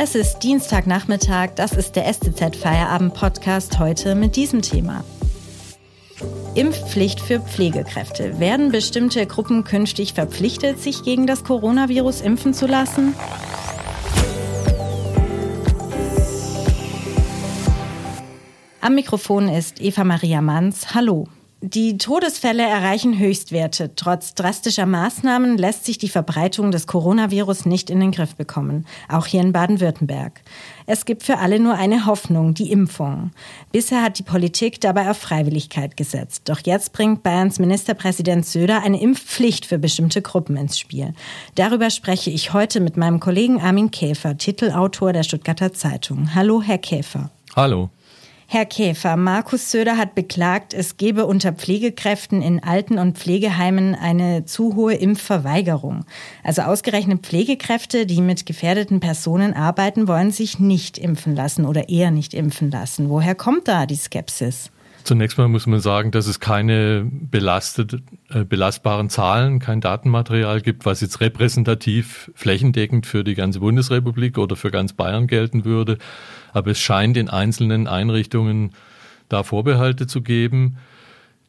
Es ist Dienstagnachmittag, das ist der STZ Feierabend Podcast heute mit diesem Thema. Impfpflicht für Pflegekräfte. Werden bestimmte Gruppen künftig verpflichtet, sich gegen das Coronavirus impfen zu lassen? Am Mikrofon ist Eva Maria Manns. Hallo. Die Todesfälle erreichen Höchstwerte. Trotz drastischer Maßnahmen lässt sich die Verbreitung des Coronavirus nicht in den Griff bekommen, auch hier in Baden-Württemberg. Es gibt für alle nur eine Hoffnung, die Impfung. Bisher hat die Politik dabei auf Freiwilligkeit gesetzt. Doch jetzt bringt Bayerns Ministerpräsident Söder eine Impfpflicht für bestimmte Gruppen ins Spiel. Darüber spreche ich heute mit meinem Kollegen Armin Käfer, Titelautor der Stuttgarter Zeitung. Hallo, Herr Käfer. Hallo. Herr Käfer, Markus Söder hat beklagt, es gebe unter Pflegekräften in Alten- und Pflegeheimen eine zu hohe Impfverweigerung. Also ausgerechnet Pflegekräfte, die mit gefährdeten Personen arbeiten, wollen sich nicht impfen lassen oder eher nicht impfen lassen. Woher kommt da die Skepsis? Zunächst mal muss man sagen, dass es keine belastet, äh, belastbaren Zahlen, kein Datenmaterial gibt, was jetzt repräsentativ flächendeckend für die ganze Bundesrepublik oder für ganz Bayern gelten würde. Aber es scheint in einzelnen Einrichtungen da Vorbehalte zu geben.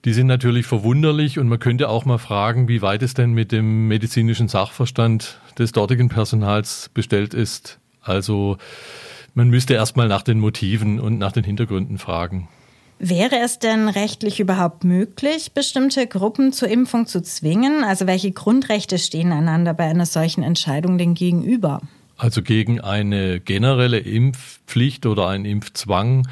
Die sind natürlich verwunderlich und man könnte auch mal fragen, wie weit es denn mit dem medizinischen Sachverstand des dortigen Personals bestellt ist. Also man müsste erstmal nach den Motiven und nach den Hintergründen fragen. Wäre es denn rechtlich überhaupt möglich, bestimmte Gruppen zur Impfung zu zwingen? Also welche Grundrechte stehen einander bei einer solchen Entscheidung denn gegenüber? Also gegen eine generelle Impfpflicht oder einen Impfzwang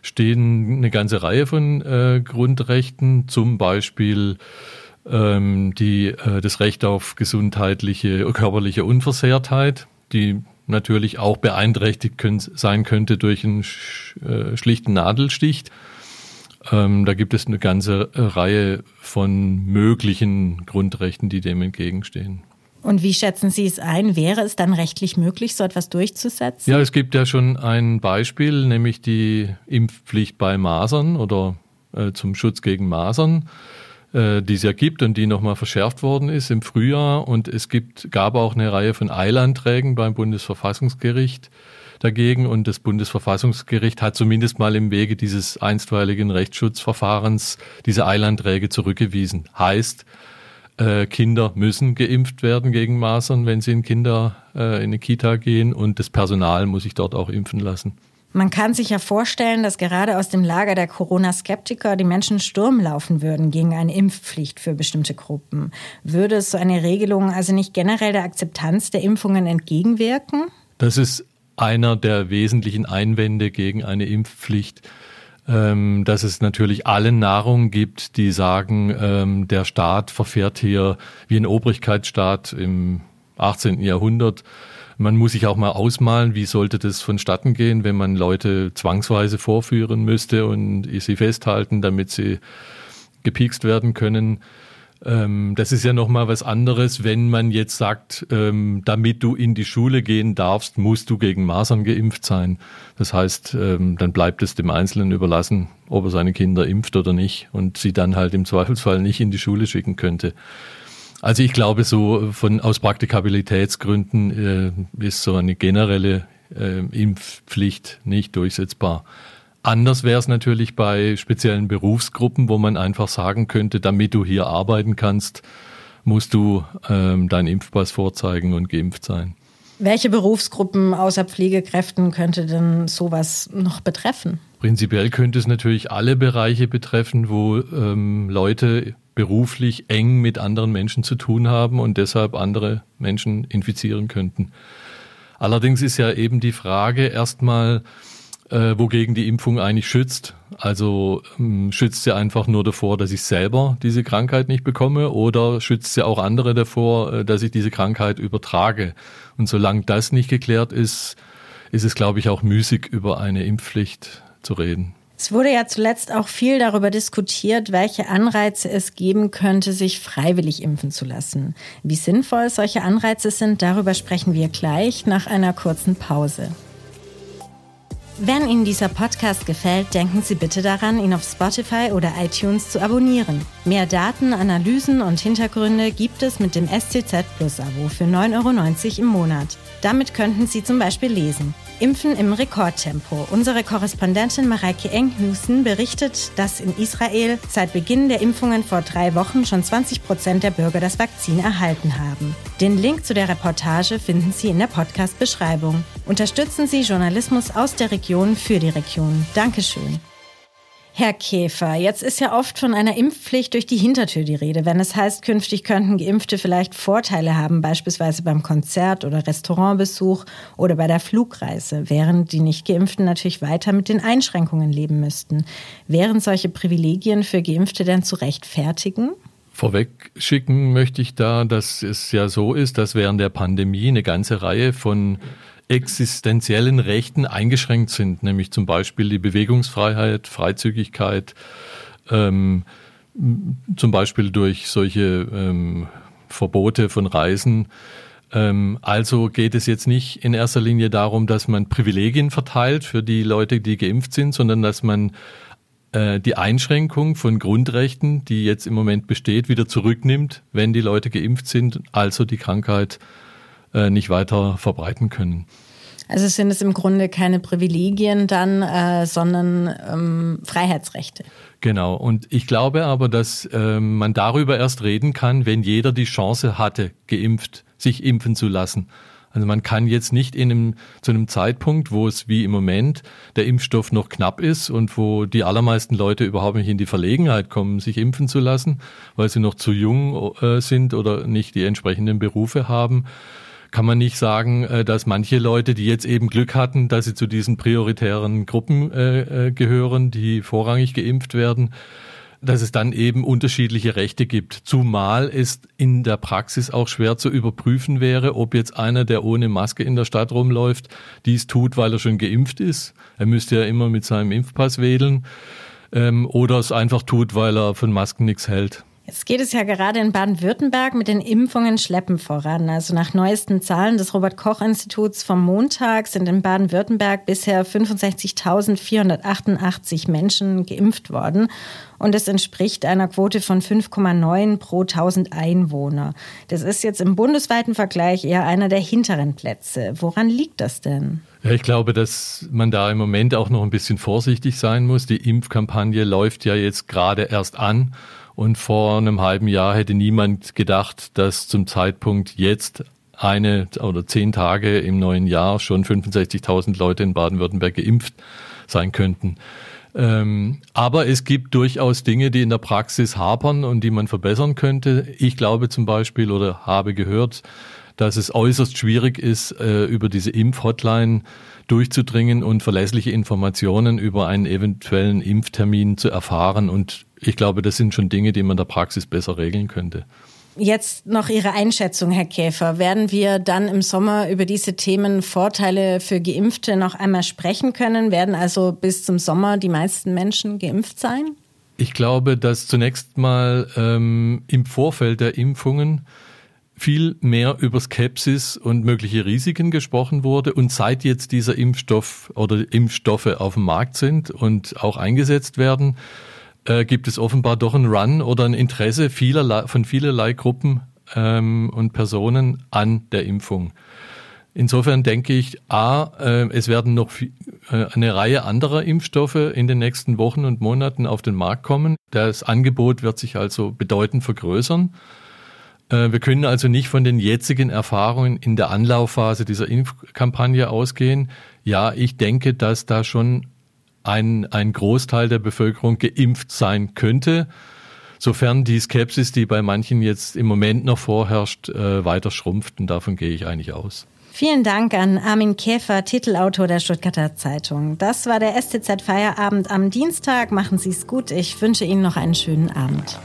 stehen eine ganze Reihe von äh, Grundrechten, zum Beispiel ähm, die, äh, das Recht auf gesundheitliche, körperliche Unversehrtheit, die natürlich auch beeinträchtigt können, sein könnte durch einen sch, äh, schlichten Nadelstich. Ähm, da gibt es eine ganze Reihe von möglichen Grundrechten, die dem entgegenstehen. Und wie schätzen Sie es ein? Wäre es dann rechtlich möglich, so etwas durchzusetzen? Ja, es gibt ja schon ein Beispiel, nämlich die Impfpflicht bei Masern oder äh, zum Schutz gegen Masern, äh, die es ja gibt und die nochmal verschärft worden ist im Frühjahr. Und es gibt, gab auch eine Reihe von Eilanträgen beim Bundesverfassungsgericht dagegen. Und das Bundesverfassungsgericht hat zumindest mal im Wege dieses einstweiligen Rechtsschutzverfahrens diese Eilanträge zurückgewiesen. Heißt, äh, Kinder müssen geimpft werden gegen Masern, wenn sie in Kinder äh, in eine Kita gehen und das Personal muss sich dort auch impfen lassen. Man kann sich ja vorstellen, dass gerade aus dem Lager der Corona-Skeptiker die Menschen Sturm laufen würden gegen eine Impfpflicht für bestimmte Gruppen. Würde es so eine Regelung also nicht generell der Akzeptanz der Impfungen entgegenwirken? Das ist einer der wesentlichen Einwände gegen eine Impfpflicht ähm, dass es natürlich allen Nahrung gibt, die sagen, ähm, der Staat verfährt hier wie ein Obrigkeitsstaat im 18. Jahrhundert. Man muss sich auch mal ausmalen, wie sollte das vonstatten gehen, wenn man Leute zwangsweise vorführen müsste und sie festhalten, damit sie gepiekst werden können. Ähm, das ist ja nochmal was anderes, wenn man jetzt sagt, ähm, damit du in die Schule gehen darfst, musst du gegen Masern geimpft sein. Das heißt, ähm, dann bleibt es dem Einzelnen überlassen, ob er seine Kinder impft oder nicht und sie dann halt im Zweifelsfall nicht in die Schule schicken könnte. Also ich glaube, so von aus Praktikabilitätsgründen äh, ist so eine generelle äh, Impfpflicht nicht durchsetzbar. Anders wäre es natürlich bei speziellen Berufsgruppen, wo man einfach sagen könnte, damit du hier arbeiten kannst, musst du ähm, deinen Impfpass vorzeigen und geimpft sein. Welche Berufsgruppen außer Pflegekräften könnte denn sowas noch betreffen? Prinzipiell könnte es natürlich alle Bereiche betreffen, wo ähm, Leute beruflich eng mit anderen Menschen zu tun haben und deshalb andere Menschen infizieren könnten. Allerdings ist ja eben die Frage erstmal, äh, wogegen die Impfung eigentlich schützt. Also ähm, schützt sie einfach nur davor, dass ich selber diese Krankheit nicht bekomme oder schützt sie auch andere davor, äh, dass ich diese Krankheit übertrage. Und solange das nicht geklärt ist, ist es, glaube ich, auch müßig, über eine Impfpflicht zu reden. Es wurde ja zuletzt auch viel darüber diskutiert, welche Anreize es geben könnte, sich freiwillig impfen zu lassen. Wie sinnvoll solche Anreize sind, darüber sprechen wir gleich nach einer kurzen Pause. Wenn Ihnen dieser Podcast gefällt, denken Sie bitte daran, ihn auf Spotify oder iTunes zu abonnieren. Mehr Daten, Analysen und Hintergründe gibt es mit dem SCZ Plus Abo für 9,90 Euro im Monat. Damit könnten Sie zum Beispiel lesen. Impfen im Rekordtempo. Unsere Korrespondentin Mareike Enghusen berichtet, dass in Israel seit Beginn der Impfungen vor drei Wochen schon 20 Prozent der Bürger das Vakzin erhalten haben. Den Link zu der Reportage finden Sie in der Podcast-Beschreibung. Unterstützen Sie Journalismus aus der Region für die Region. Dankeschön. Herr Käfer, jetzt ist ja oft von einer Impfpflicht durch die Hintertür die Rede, wenn es heißt, künftig könnten Geimpfte vielleicht Vorteile haben, beispielsweise beim Konzert oder Restaurantbesuch oder bei der Flugreise, während die Nicht-Geimpften natürlich weiter mit den Einschränkungen leben müssten. Wären solche Privilegien für Geimpfte denn zu rechtfertigen? Vorweg schicken möchte ich da, dass es ja so ist, dass während der Pandemie eine ganze Reihe von existenziellen Rechten eingeschränkt sind, nämlich zum Beispiel die Bewegungsfreiheit, Freizügigkeit, ähm, zum Beispiel durch solche ähm, Verbote von Reisen. Ähm, also geht es jetzt nicht in erster Linie darum, dass man Privilegien verteilt für die Leute, die geimpft sind, sondern dass man äh, die Einschränkung von Grundrechten, die jetzt im Moment besteht, wieder zurücknimmt, wenn die Leute geimpft sind, also die Krankheit äh, nicht weiter verbreiten können. Also sind es im Grunde keine Privilegien dann, äh, sondern ähm, Freiheitsrechte. Genau. Und ich glaube aber, dass äh, man darüber erst reden kann, wenn jeder die Chance hatte, geimpft, sich impfen zu lassen. Also man kann jetzt nicht in einem, zu einem Zeitpunkt, wo es wie im Moment der Impfstoff noch knapp ist und wo die allermeisten Leute überhaupt nicht in die Verlegenheit kommen, sich impfen zu lassen, weil sie noch zu jung äh, sind oder nicht die entsprechenden Berufe haben, kann man nicht sagen, äh, dass manche Leute, die jetzt eben Glück hatten, dass sie zu diesen prioritären Gruppen äh, gehören, die vorrangig geimpft werden, dass es dann eben unterschiedliche Rechte gibt. Zumal es in der Praxis auch schwer zu überprüfen wäre, ob jetzt einer, der ohne Maske in der Stadt rumläuft, dies tut, weil er schon geimpft ist. Er müsste ja immer mit seinem Impfpass wählen. Ähm, oder es einfach tut, weil er von Masken nichts hält. Jetzt geht es ja gerade in Baden-Württemberg mit den Impfungen schleppend voran. Also nach neuesten Zahlen des Robert-Koch-Instituts vom Montag sind in Baden-Württemberg bisher 65.488 Menschen geimpft worden. Und es entspricht einer Quote von 5,9 pro 1000 Einwohner. Das ist jetzt im bundesweiten Vergleich eher einer der hinteren Plätze. Woran liegt das denn? Ja, ich glaube, dass man da im Moment auch noch ein bisschen vorsichtig sein muss. Die Impfkampagne läuft ja jetzt gerade erst an. Und vor einem halben Jahr hätte niemand gedacht, dass zum Zeitpunkt jetzt eine oder zehn Tage im neuen Jahr schon 65.000 Leute in Baden-Württemberg geimpft sein könnten. Ähm, aber es gibt durchaus Dinge, die in der Praxis hapern und die man verbessern könnte. Ich glaube zum Beispiel oder habe gehört, dass es äußerst schwierig ist, äh, über diese Impfhotline durchzudringen und verlässliche Informationen über einen eventuellen Impftermin zu erfahren. Und ich glaube, das sind schon Dinge, die man in der Praxis besser regeln könnte. Jetzt noch Ihre Einschätzung, Herr Käfer. Werden wir dann im Sommer über diese Themen Vorteile für Geimpfte noch einmal sprechen können? Werden also bis zum Sommer die meisten Menschen geimpft sein? Ich glaube, dass zunächst mal ähm, im Vorfeld der Impfungen viel mehr über Skepsis und mögliche Risiken gesprochen wurde. Und seit jetzt dieser Impfstoff oder Impfstoffe auf dem Markt sind und auch eingesetzt werden, äh, gibt es offenbar doch ein Run oder ein Interesse vielerlei, von vielerlei Gruppen ähm, und Personen an der Impfung. Insofern denke ich, a, äh, es werden noch viel, äh, eine Reihe anderer Impfstoffe in den nächsten Wochen und Monaten auf den Markt kommen. Das Angebot wird sich also bedeutend vergrößern. Äh, wir können also nicht von den jetzigen Erfahrungen in der Anlaufphase dieser Impfkampagne ausgehen. Ja, ich denke, dass da schon ein, ein Großteil der Bevölkerung geimpft sein könnte, sofern die Skepsis, die bei manchen jetzt im Moment noch vorherrscht, äh, weiter schrumpft. Und davon gehe ich eigentlich aus. Vielen Dank an Armin Käfer, Titelautor der Stuttgarter Zeitung. Das war der STZ Feierabend am Dienstag. Machen Sie es gut. Ich wünsche Ihnen noch einen schönen Abend.